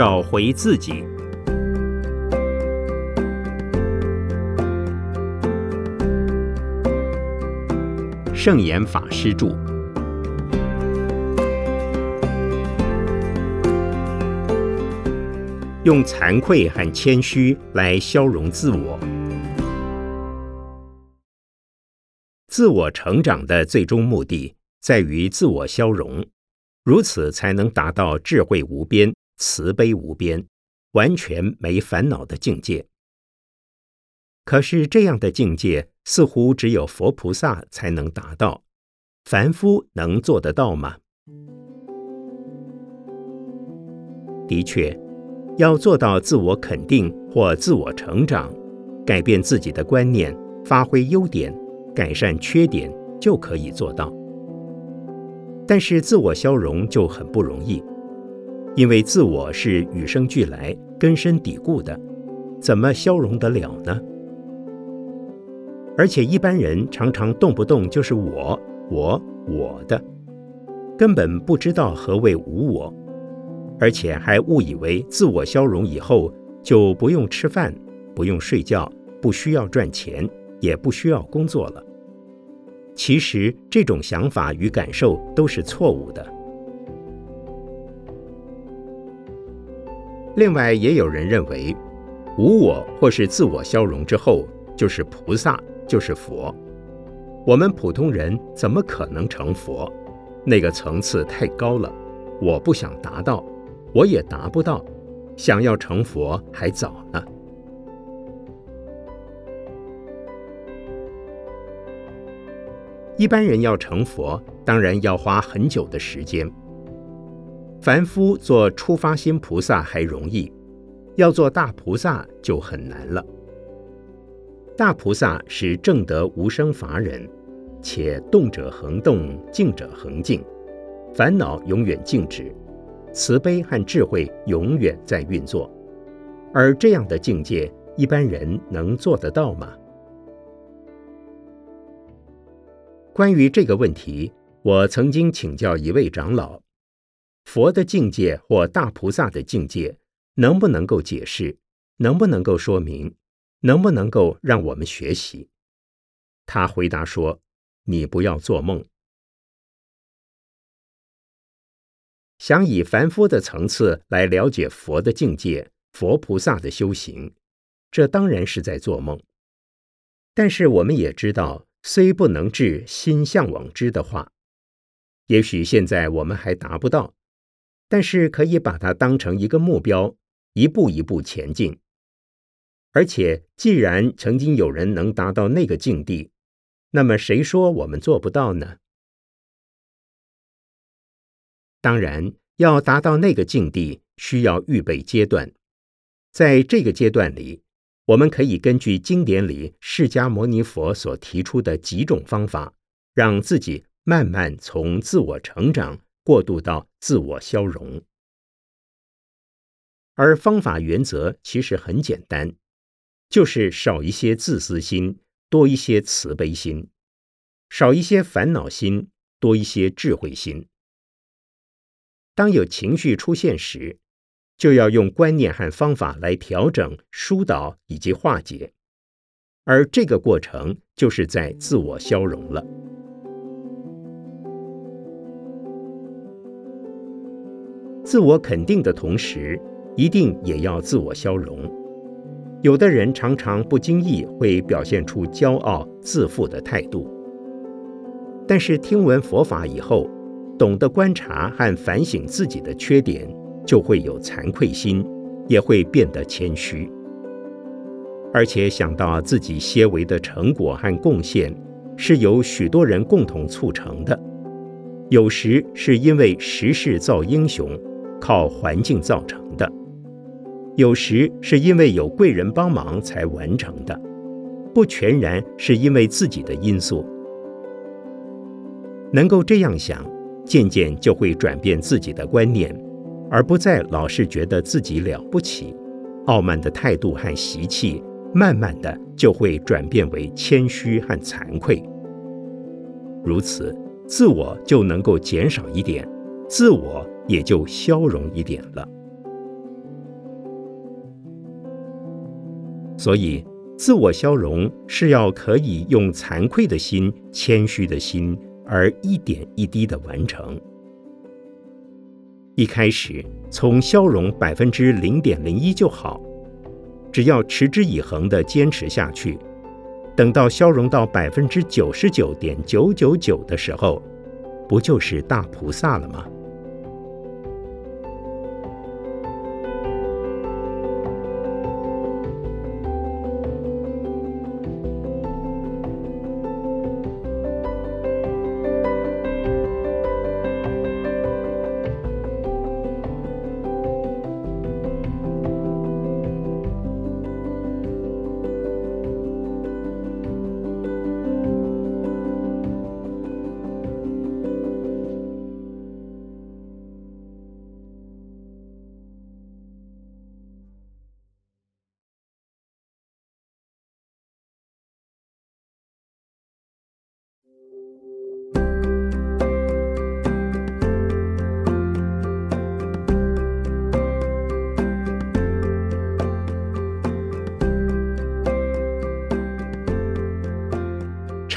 找回自己。圣严法师著。用惭愧和谦虚来消融自我。自我成长的最终目的在于自我消融，如此才能达到智慧无边、慈悲无边、完全没烦恼的境界。可是，这样的境界似乎只有佛菩萨才能达到，凡夫能做得到吗？的确，要做到自我肯定或自我成长，改变自己的观念，发挥优点，改善缺点，就可以做到。但是，自我消融就很不容易，因为自我是与生俱来、根深蒂固的，怎么消融得了呢？而且一般人常常动不动就是我、我、我的，根本不知道何谓无我，而且还误以为自我消融以后就不用吃饭、不用睡觉、不需要赚钱、也不需要工作了。其实这种想法与感受都是错误的。另外，也有人认为，无我或是自我消融之后就是菩萨。就是佛，我们普通人怎么可能成佛？那个层次太高了，我不想达到，我也达不到。想要成佛还早呢。一般人要成佛，当然要花很久的时间。凡夫做初发心菩萨还容易，要做大菩萨就很难了。大菩萨是正得无生法忍，且动者恒动，静者恒静，烦恼永远静止，慈悲和智慧永远在运作。而这样的境界，一般人能做得到吗？关于这个问题，我曾经请教一位长老：佛的境界或大菩萨的境界，能不能够解释？能不能够说明？能不能够让我们学习？他回答说：“你不要做梦。想以凡夫的层次来了解佛的境界、佛菩萨的修行，这当然是在做梦。但是我们也知道，虽不能至心向往之的话，也许现在我们还达不到，但是可以把它当成一个目标，一步一步前进。”而且，既然曾经有人能达到那个境地，那么谁说我们做不到呢？当然，要达到那个境地，需要预备阶段。在这个阶段里，我们可以根据经典里释迦牟尼佛所提出的几种方法，让自己慢慢从自我成长过渡到自我消融。而方法原则其实很简单。就是少一些自私心，多一些慈悲心；少一些烦恼心，多一些智慧心。当有情绪出现时，就要用观念和方法来调整、疏导以及化解，而这个过程就是在自我消融了。自我肯定的同时，一定也要自我消融。有的人常常不经意会表现出骄傲自负的态度，但是听闻佛法以后，懂得观察和反省自己的缺点，就会有惭愧心，也会变得谦虚，而且想到自己些微的成果和贡献是由许多人共同促成的，有时是因为时势造英雄，靠环境造成的。有时是因为有贵人帮忙才完成的，不全然是因为自己的因素。能够这样想，渐渐就会转变自己的观念，而不再老是觉得自己了不起，傲慢的态度和习气，慢慢的就会转变为谦虚和惭愧。如此，自我就能够减少一点，自我也就消融一点了。所以自我消融是要可以用惭愧的心谦虚的心而一点一滴的完成。一开始从消融百分之零点零一就好只要持之以恒的坚持下去等到消融到百分之九十九点九九九的时候不就是大菩萨了吗？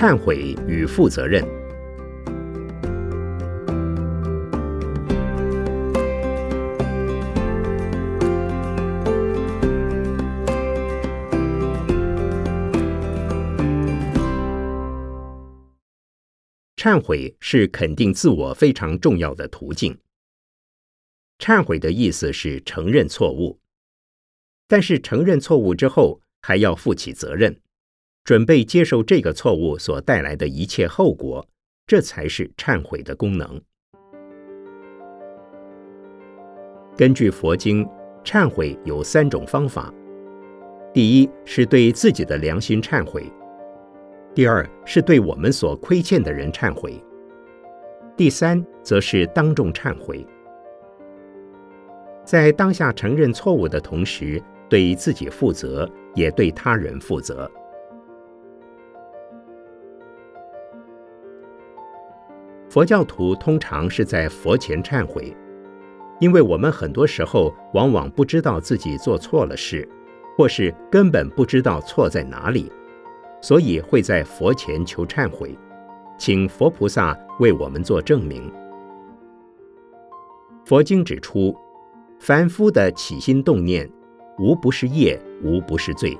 忏悔与负责任。忏悔是肯定自我非常重要的途径。忏悔的意思是承认错误，但是承认错误之后，还要负起责任。准备接受这个错误所带来的一切后果，这才是忏悔的功能。根据佛经，忏悔有三种方法：第一是对自己的良心忏悔；第二是对我们所亏欠的人忏悔；第三则是当众忏悔。在当下承认错误的同时，对自己负责，也对他人负责。佛教徒通常是在佛前忏悔，因为我们很多时候往往不知道自己做错了事，或是根本不知道错在哪里，所以会在佛前求忏悔，请佛菩萨为我们做证明。佛经指出，凡夫的起心动念，无不是业，无不是罪。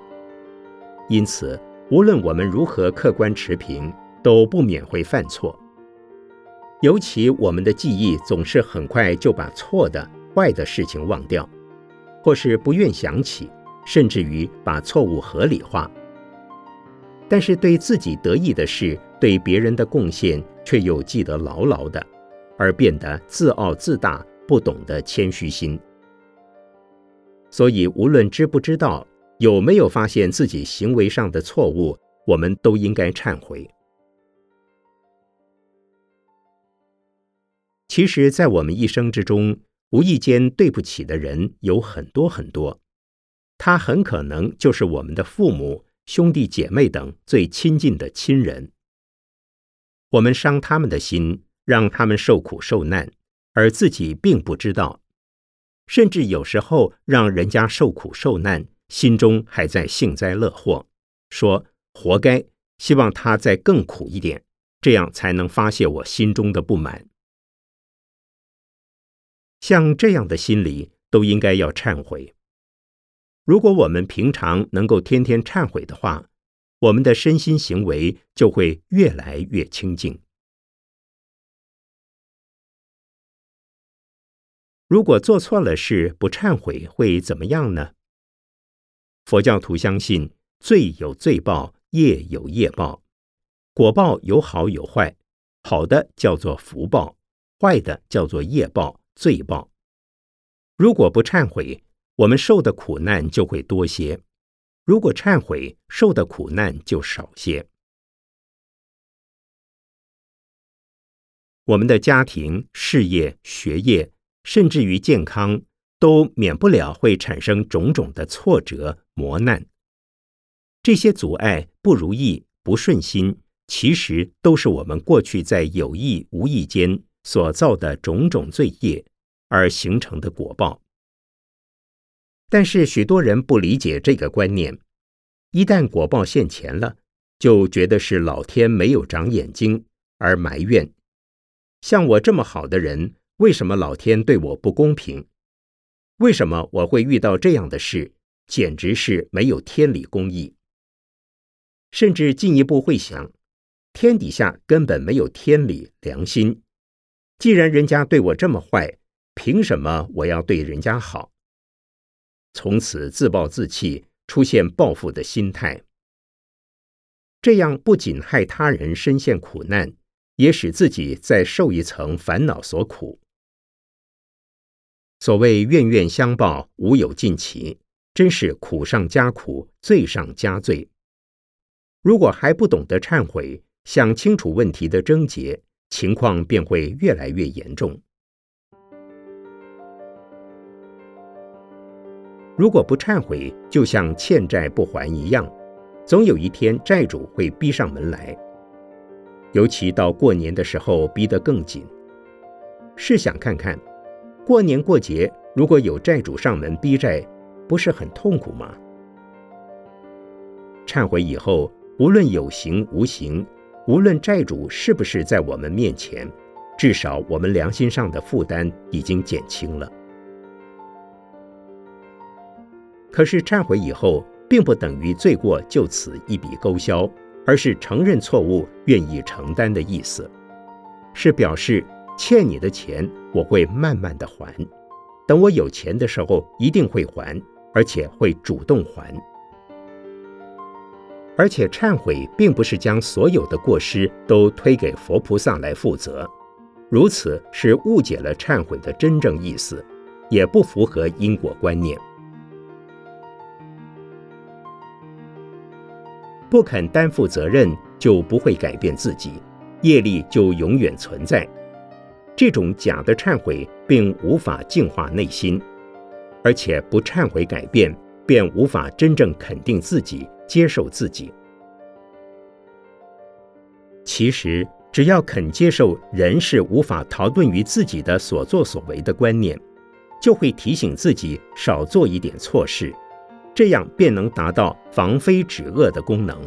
因此，无论我们如何客观持平，都不免会犯错。尤其我们的记忆总是很快就把错的、坏的事情忘掉，或是不愿想起，甚至于把错误合理化。但是对自己得意的事、对别人的贡献，却又记得牢牢的，而变得自傲自大，不懂得谦虚心。所以，无论知不知道，有没有发现自己行为上的错误，我们都应该忏悔。其实，在我们一生之中，无意间对不起的人有很多很多。他很可能就是我们的父母、兄弟姐妹等最亲近的亲人。我们伤他们的心，让他们受苦受难，而自己并不知道，甚至有时候让人家受苦受难，心中还在幸灾乐祸，说活该，希望他再更苦一点，这样才能发泄我心中的不满。像这样的心理都应该要忏悔。如果我们平常能够天天忏悔的话，我们的身心行为就会越来越清净。如果做错了事不忏悔会怎么样呢？佛教徒相信罪有罪报，业有业报，果报有好有坏，好的叫做福报，坏的叫做业报。罪报，如果不忏悔，我们受的苦难就会多些；如果忏悔，受的苦难就少些。我们的家庭、事业、学业，甚至于健康，都免不了会产生种种的挫折、磨难。这些阻碍、不如意、不顺心，其实都是我们过去在有意无意间。所造的种种罪业而形成的果报，但是许多人不理解这个观念，一旦果报现前了，就觉得是老天没有长眼睛，而埋怨：像我这么好的人，为什么老天对我不公平？为什么我会遇到这样的事？简直是没有天理公义。甚至进一步会想，天底下根本没有天理良心。既然人家对我这么坏，凭什么我要对人家好？从此自暴自弃，出现报复的心态。这样不仅害他人深陷苦难，也使自己再受一层烦恼所苦。所谓冤冤相报，无有尽期，真是苦上加苦，罪上加罪。如果还不懂得忏悔，想清楚问题的症结，情况便会越来越严重。如果不忏悔，就像欠债不还一样，总有一天债主会逼上门来。尤其到过年的时候，逼得更紧。试想看看，过年过节如果有债主上门逼债，不是很痛苦吗？忏悔以后，无论有形无形，无论债主是不是在我们面前，至少我们良心上的负担已经减轻了。可是忏悔以后，并不等于罪过就此一笔勾销，而是承认错误、愿意承担的意思，是表示欠你的钱我会慢慢的还，等我有钱的时候一定会还，而且会主动还。而且忏悔并不是将所有的过失都推给佛菩萨来负责，如此是误解了忏悔的真正意思，也不符合因果观念。不肯担负责任，就不会改变自己，业力就永远存在。这种假的忏悔并无法净化内心，而且不忏悔改变，便无法真正肯定自己、接受自己。其实，只要肯接受人是无法逃遁于自己的所作所为的观念，就会提醒自己少做一点错事。这样便能达到防非止恶的功能。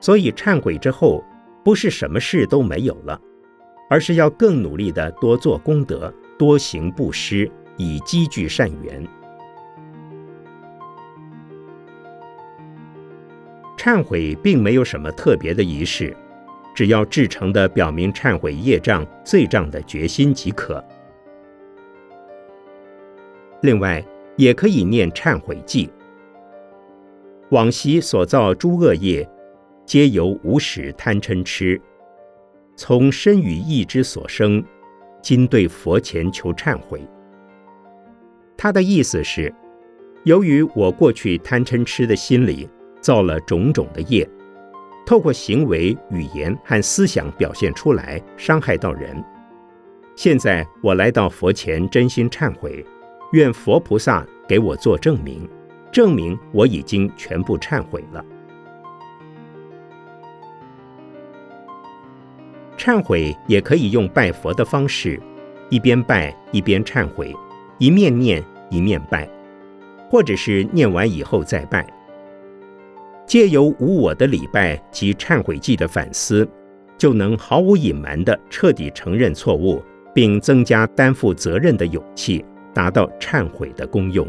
所以忏悔之后，不是什么事都没有了，而是要更努力的多做功德，多行布施，以积聚善缘。忏悔并没有什么特别的仪式，只要至诚的表明忏悔业障罪障的决心即可。另外。也可以念忏悔记。往昔所造诸恶业，皆由无始贪嗔痴，从身语意之所生，今对佛前求忏悔。他的意思是，由于我过去贪嗔痴的心理造了种种的业，透过行为、语言和思想表现出来，伤害到人。现在我来到佛前，真心忏悔。愿佛菩萨给我做证明，证明我已经全部忏悔了。忏悔也可以用拜佛的方式，一边拜一边忏悔，一面念一面拜，或者是念完以后再拜。借由无我的礼拜及忏悔记的反思，就能毫无隐瞒地彻底承认错误，并增加担负责任的勇气。达到忏悔的功用。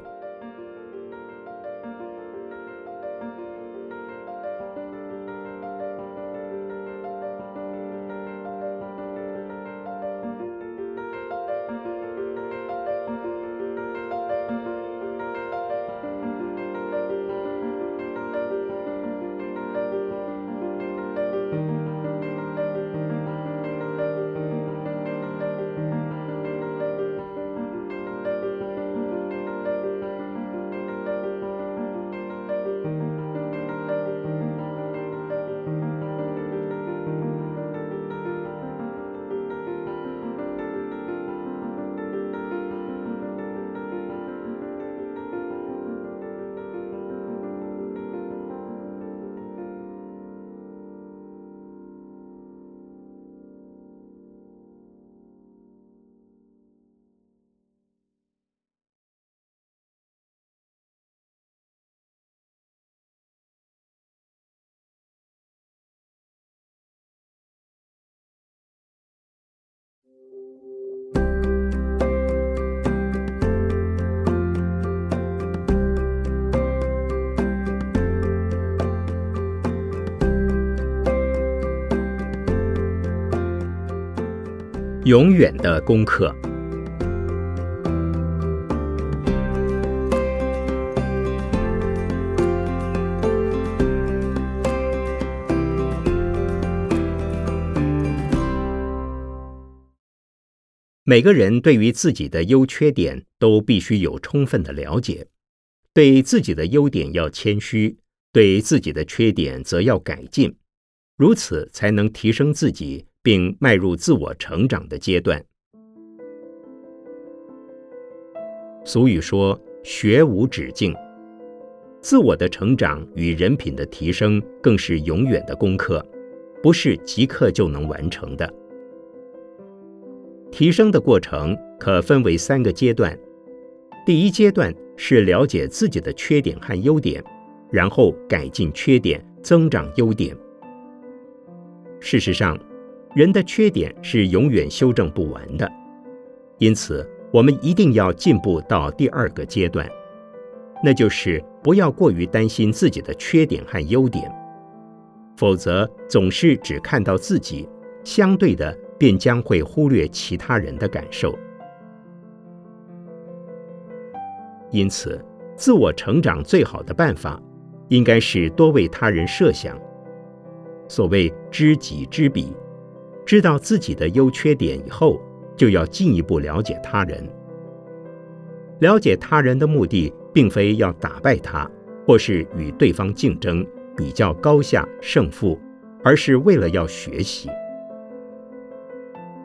永远的功课。每个人对于自己的优缺点都必须有充分的了解，对自己的优点要谦虚，对自己的缺点则要改进，如此才能提升自己。并迈入自我成长的阶段。俗语说：“学无止境。”自我的成长与人品的提升更是永远的功课，不是即刻就能完成的。提升的过程可分为三个阶段。第一阶段是了解自己的缺点和优点，然后改进缺点，增长优点。事实上，人的缺点是永远修正不完的，因此我们一定要进步到第二个阶段，那就是不要过于担心自己的缺点和优点，否则总是只看到自己，相对的便将会忽略其他人的感受。因此，自我成长最好的办法，应该是多为他人设想。所谓知己知彼。知道自己的优缺点以后，就要进一步了解他人。了解他人的目的，并非要打败他，或是与对方竞争、比较高下胜负，而是为了要学习。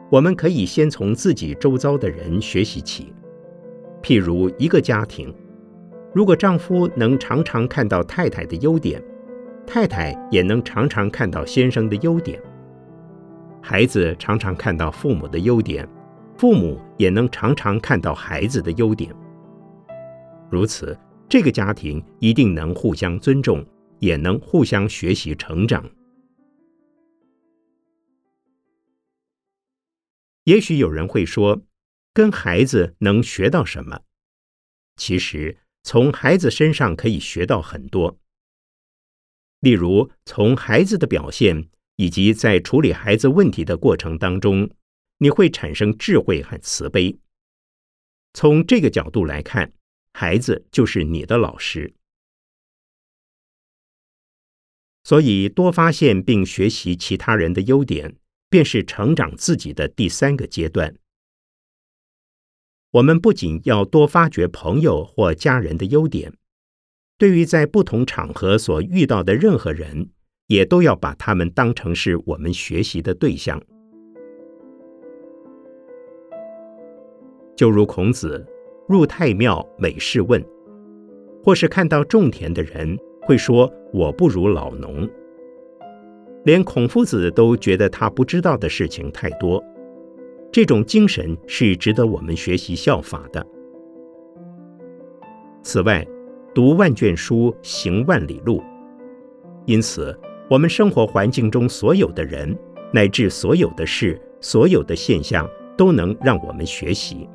我们可以先从自己周遭的人学习起。譬如一个家庭，如果丈夫能常常看到太太的优点，太太也能常常看到先生的优点。孩子常常看到父母的优点，父母也能常常看到孩子的优点。如此，这个家庭一定能互相尊重，也能互相学习成长。也许有人会说，跟孩子能学到什么？其实，从孩子身上可以学到很多。例如，从孩子的表现。以及在处理孩子问题的过程当中，你会产生智慧和慈悲。从这个角度来看，孩子就是你的老师。所以，多发现并学习其他人的优点，便是成长自己的第三个阶段。我们不仅要多发掘朋友或家人的优点，对于在不同场合所遇到的任何人。也都要把他们当成是我们学习的对象。就如孔子入太庙，每事问，或是看到种田的人，会说我不如老农。连孔夫子都觉得他不知道的事情太多，这种精神是值得我们学习效法的。此外，读万卷书，行万里路，因此。我们生活环境中所有的人，乃至所有的事、所有的现象，都能让我们学习。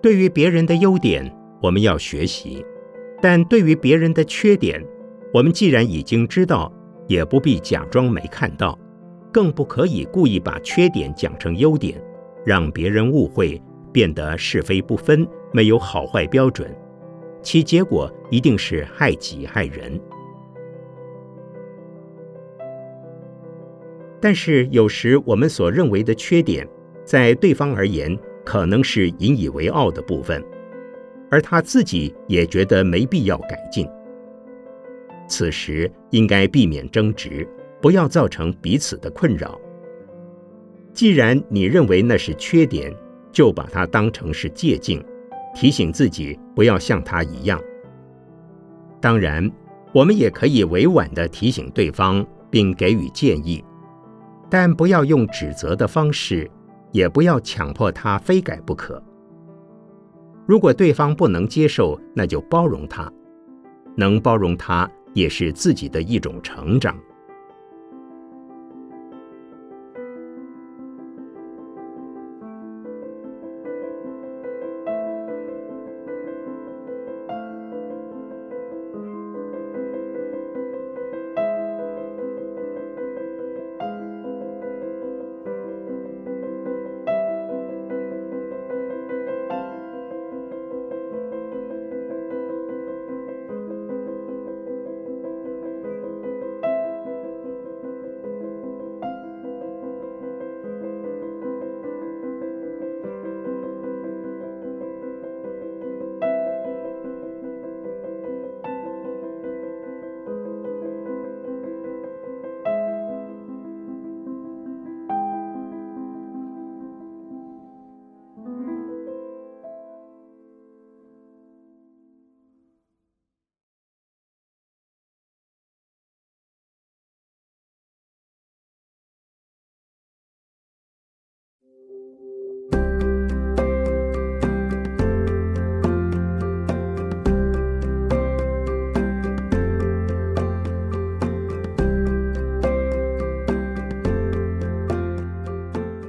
对于别人的优点，我们要学习；但对于别人的缺点，我们既然已经知道，也不必假装没看到，更不可以故意把缺点讲成优点，让别人误会，变得是非不分，没有好坏标准。其结果一定是害己害人。但是有时我们所认为的缺点，在对方而言可能是引以为傲的部分，而他自己也觉得没必要改进。此时应该避免争执，不要造成彼此的困扰。既然你认为那是缺点，就把它当成是借镜。提醒自己不要像他一样。当然，我们也可以委婉的提醒对方，并给予建议，但不要用指责的方式，也不要强迫他非改不可。如果对方不能接受，那就包容他，能包容他也是自己的一种成长。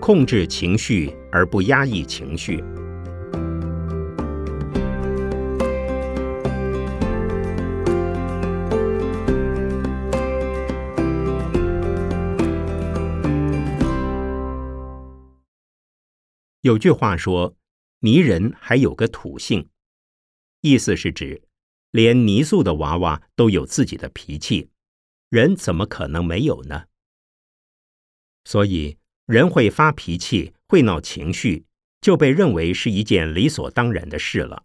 控制情绪而不压抑情绪。有句话说：“泥人还有个土性”，意思是指连泥塑的娃娃都有自己的脾气，人怎么可能没有呢？所以，人会发脾气、会闹情绪，就被认为是一件理所当然的事了。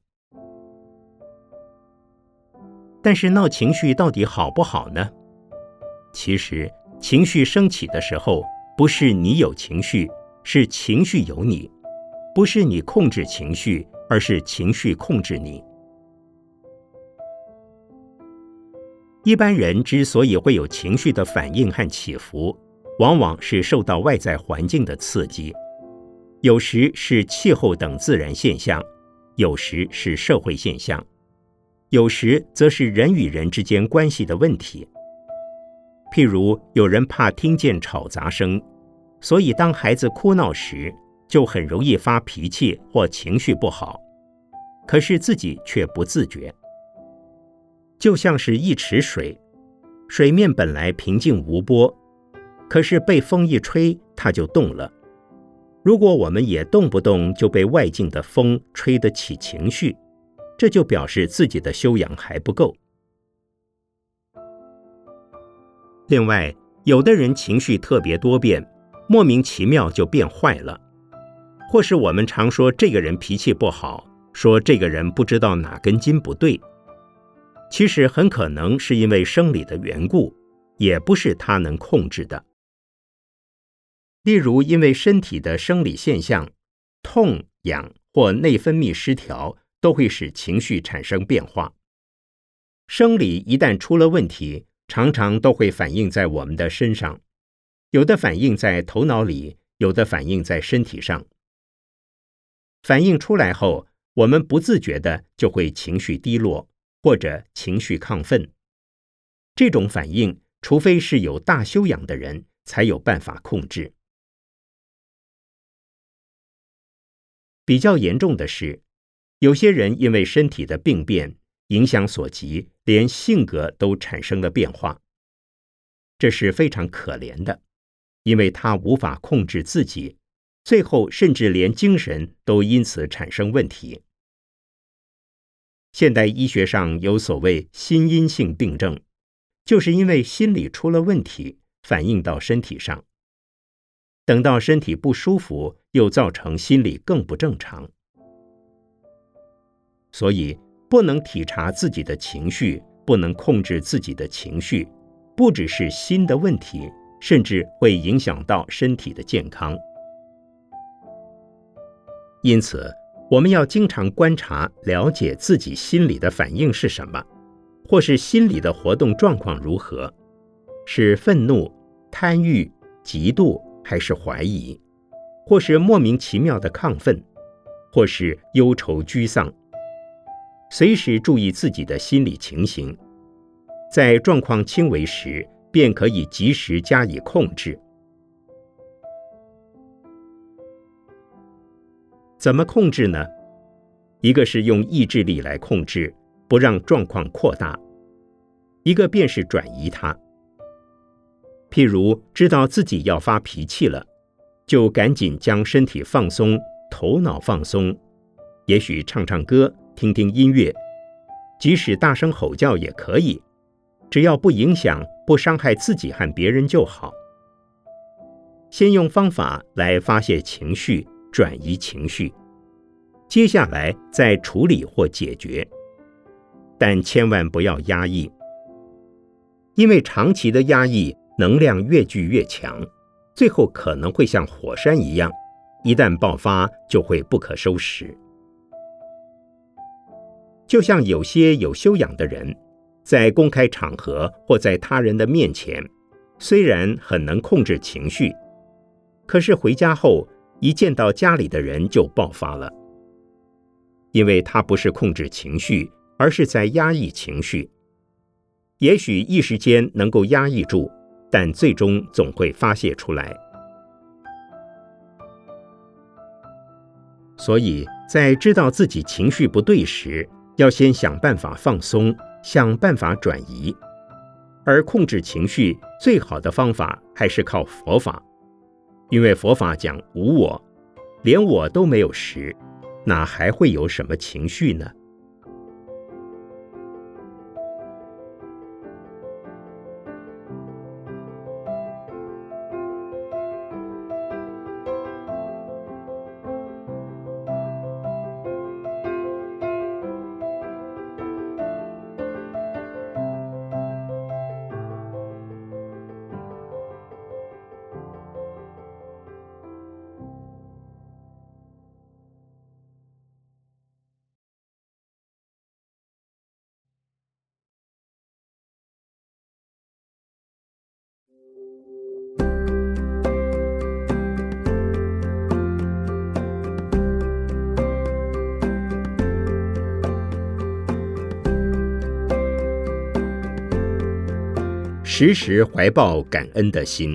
但是，闹情绪到底好不好呢？其实，情绪升起的时候，不是你有情绪，是情绪有你。不是你控制情绪，而是情绪控制你。一般人之所以会有情绪的反应和起伏，往往是受到外在环境的刺激，有时是气候等自然现象，有时是社会现象，有时则是人与人之间关系的问题。譬如有人怕听见吵杂声，所以当孩子哭闹时。就很容易发脾气或情绪不好，可是自己却不自觉。就像是一池水，水面本来平静无波，可是被风一吹，它就动了。如果我们也动不动就被外境的风吹得起情绪，这就表示自己的修养还不够。另外，有的人情绪特别多变，莫名其妙就变坏了。或是我们常说这个人脾气不好，说这个人不知道哪根筋不对，其实很可能是因为生理的缘故，也不是他能控制的。例如，因为身体的生理现象，痛、痒或内分泌失调，都会使情绪产生变化。生理一旦出了问题，常常都会反映在我们的身上，有的反映在头脑里，有的反映在身体上。反应出来后，我们不自觉的就会情绪低落或者情绪亢奋。这种反应，除非是有大修养的人才有办法控制。比较严重的是，有些人因为身体的病变影响所及，连性格都产生了变化。这是非常可怜的，因为他无法控制自己。最后，甚至连精神都因此产生问题。现代医学上有所谓心因性病症，就是因为心理出了问题，反映到身体上。等到身体不舒服，又造成心理更不正常。所以，不能体察自己的情绪，不能控制自己的情绪，不只是心的问题，甚至会影响到身体的健康。因此，我们要经常观察、了解自己心里的反应是什么，或是心理的活动状况如何，是愤怒、贪欲、嫉妒，还是怀疑，或是莫名其妙的亢奋，或是忧愁沮丧。随时注意自己的心理情形，在状况轻微时，便可以及时加以控制。怎么控制呢？一个是用意志力来控制，不让状况扩大；一个便是转移它。譬如知道自己要发脾气了，就赶紧将身体放松，头脑放松，也许唱唱歌，听听音乐，即使大声吼叫也可以，只要不影响、不伤害自己和别人就好。先用方法来发泄情绪。转移情绪，接下来再处理或解决，但千万不要压抑，因为长期的压抑能量越聚越强，最后可能会像火山一样，一旦爆发就会不可收拾。就像有些有修养的人，在公开场合或在他人的面前，虽然很能控制情绪，可是回家后。一见到家里的人就爆发了，因为他不是控制情绪，而是在压抑情绪。也许一时间能够压抑住，但最终总会发泄出来。所以在知道自己情绪不对时，要先想办法放松，想办法转移。而控制情绪最好的方法还是靠佛法，因为佛法讲无我，连我都没有时，哪还会有什么情绪呢？时时怀抱感恩的心。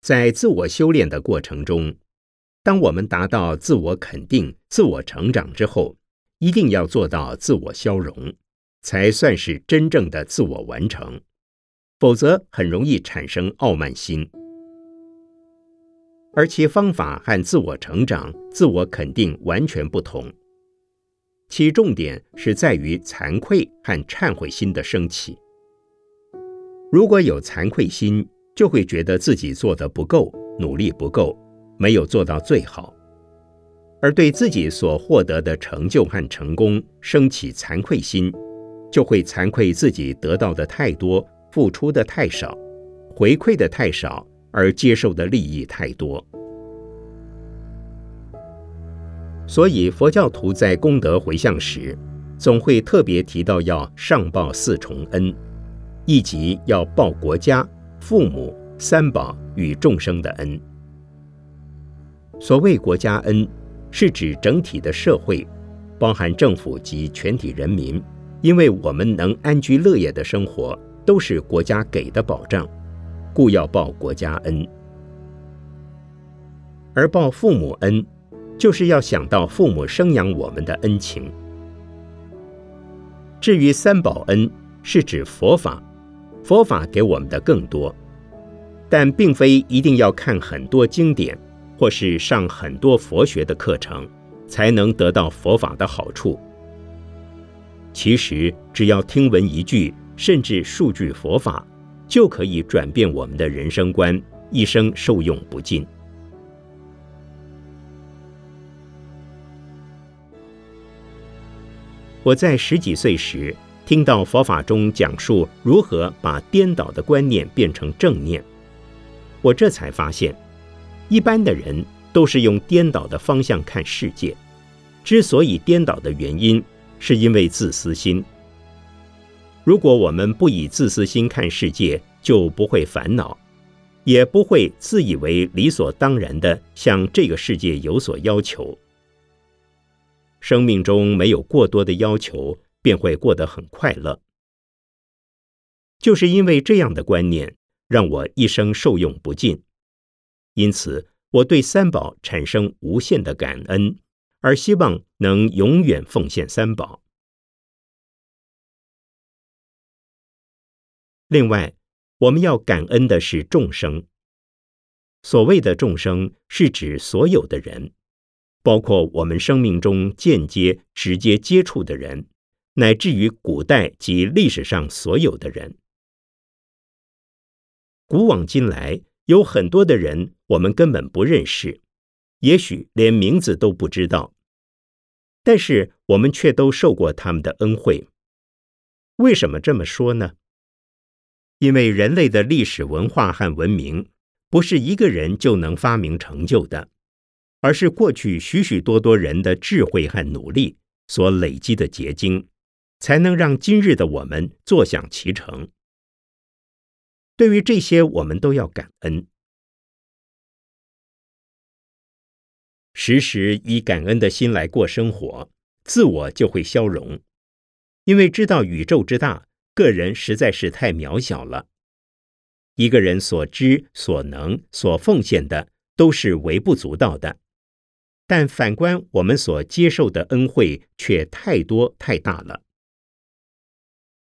在自我修炼的过程中，当我们达到自我肯定、自我成长之后，一定要做到自我消融，才算是真正的自我完成。否则很容易产生傲慢心，而其方法和自我成长、自我肯定完全不同。其重点是在于惭愧和忏悔心的升起。如果有惭愧心，就会觉得自己做的不够，努力不够，没有做到最好，而对自己所获得的成就和成功升起惭愧心，就会惭愧自己得到的太多。付出的太少，回馈的太少，而接受的利益太多，所以佛教徒在功德回向时，总会特别提到要上报四重恩，以及要报国家、父母、三宝与众生的恩。所谓国家恩，是指整体的社会，包含政府及全体人民，因为我们能安居乐业的生活。都是国家给的保障，故要报国家恩；而报父母恩，就是要想到父母生养我们的恩情。至于三宝恩，是指佛法，佛法给我们的更多，但并非一定要看很多经典，或是上很多佛学的课程，才能得到佛法的好处。其实，只要听闻一句。甚至数据佛法，就可以转变我们的人生观，一生受用不尽。我在十几岁时听到佛法中讲述如何把颠倒的观念变成正念，我这才发现，一般的人都是用颠倒的方向看世界。之所以颠倒的原因，是因为自私心。如果我们不以自私心看世界，就不会烦恼，也不会自以为理所当然的向这个世界有所要求。生命中没有过多的要求，便会过得很快乐。就是因为这样的观念，让我一生受用不尽。因此，我对三宝产生无限的感恩，而希望能永远奉献三宝。另外，我们要感恩的是众生。所谓的众生，是指所有的人，包括我们生命中间接、直接接触的人，乃至于古代及历史上所有的人。古往今来，有很多的人我们根本不认识，也许连名字都不知道，但是我们却都受过他们的恩惠。为什么这么说呢？因为人类的历史文化和文明不是一个人就能发明成就的，而是过去许许多多人的智慧和努力所累积的结晶，才能让今日的我们坐享其成。对于这些，我们都要感恩。时时以感恩的心来过生活，自我就会消融。因为知道宇宙之大，个人实在是太渺小了。一个人所知、所能、所奉献的，都是微不足道的。但反观我们所接受的恩惠，却太多太大了。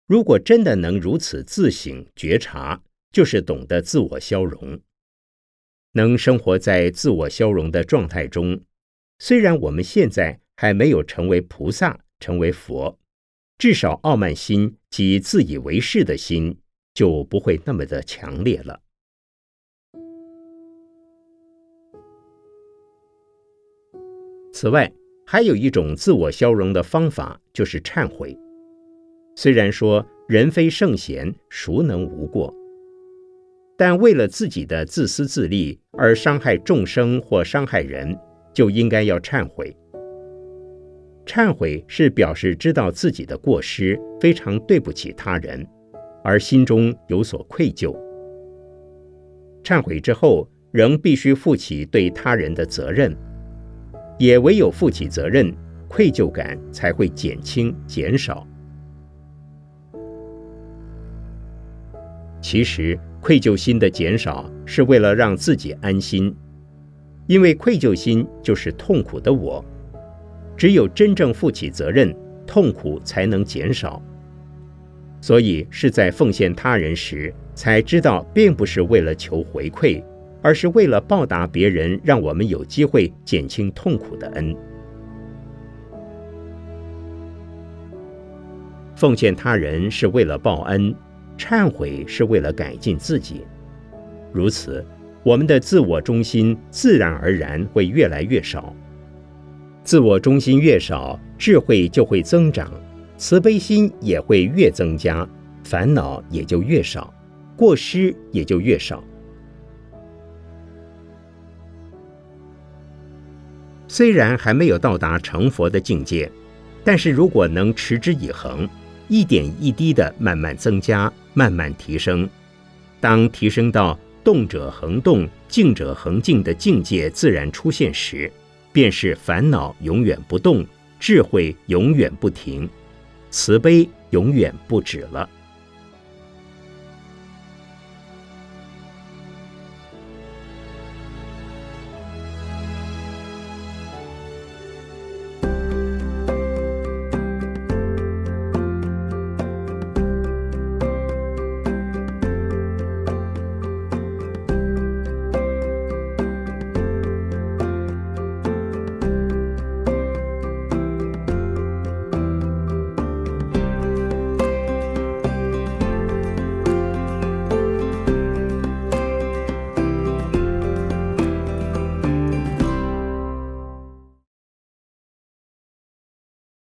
如果真的能如此自省觉察，就是懂得自我消融，能生活在自我消融的状态中。虽然我们现在还没有成为菩萨、成为佛，至少傲慢心及自以为是的心就不会那么的强烈了。此外，还有一种自我消融的方法，就是忏悔。虽然说人非圣贤，孰能无过？但为了自己的自私自利而伤害众生或伤害人，就应该要忏悔。忏悔是表示知道自己的过失，非常对不起他人，而心中有所愧疚。忏悔之后，仍必须负起对他人的责任。也唯有负起责任，愧疚感才会减轻、减少。其实，愧疚心的减少是为了让自己安心，因为愧疚心就是痛苦的我。只有真正负起责任，痛苦才能减少。所以，是在奉献他人时，才知道并不是为了求回馈。而是为了报答别人，让我们有机会减轻痛苦的恩。奉献他人是为了报恩，忏悔是为了改进自己。如此，我们的自我中心自然而然会越来越少。自我中心越少，智慧就会增长，慈悲心也会越增加，烦恼也就越少，过失也就越少。虽然还没有到达成佛的境界，但是如果能持之以恒，一点一滴的慢慢增加，慢慢提升，当提升到动者恒动、静者恒静的境界自然出现时，便是烦恼永远不动，智慧永远不停，慈悲永远不止了。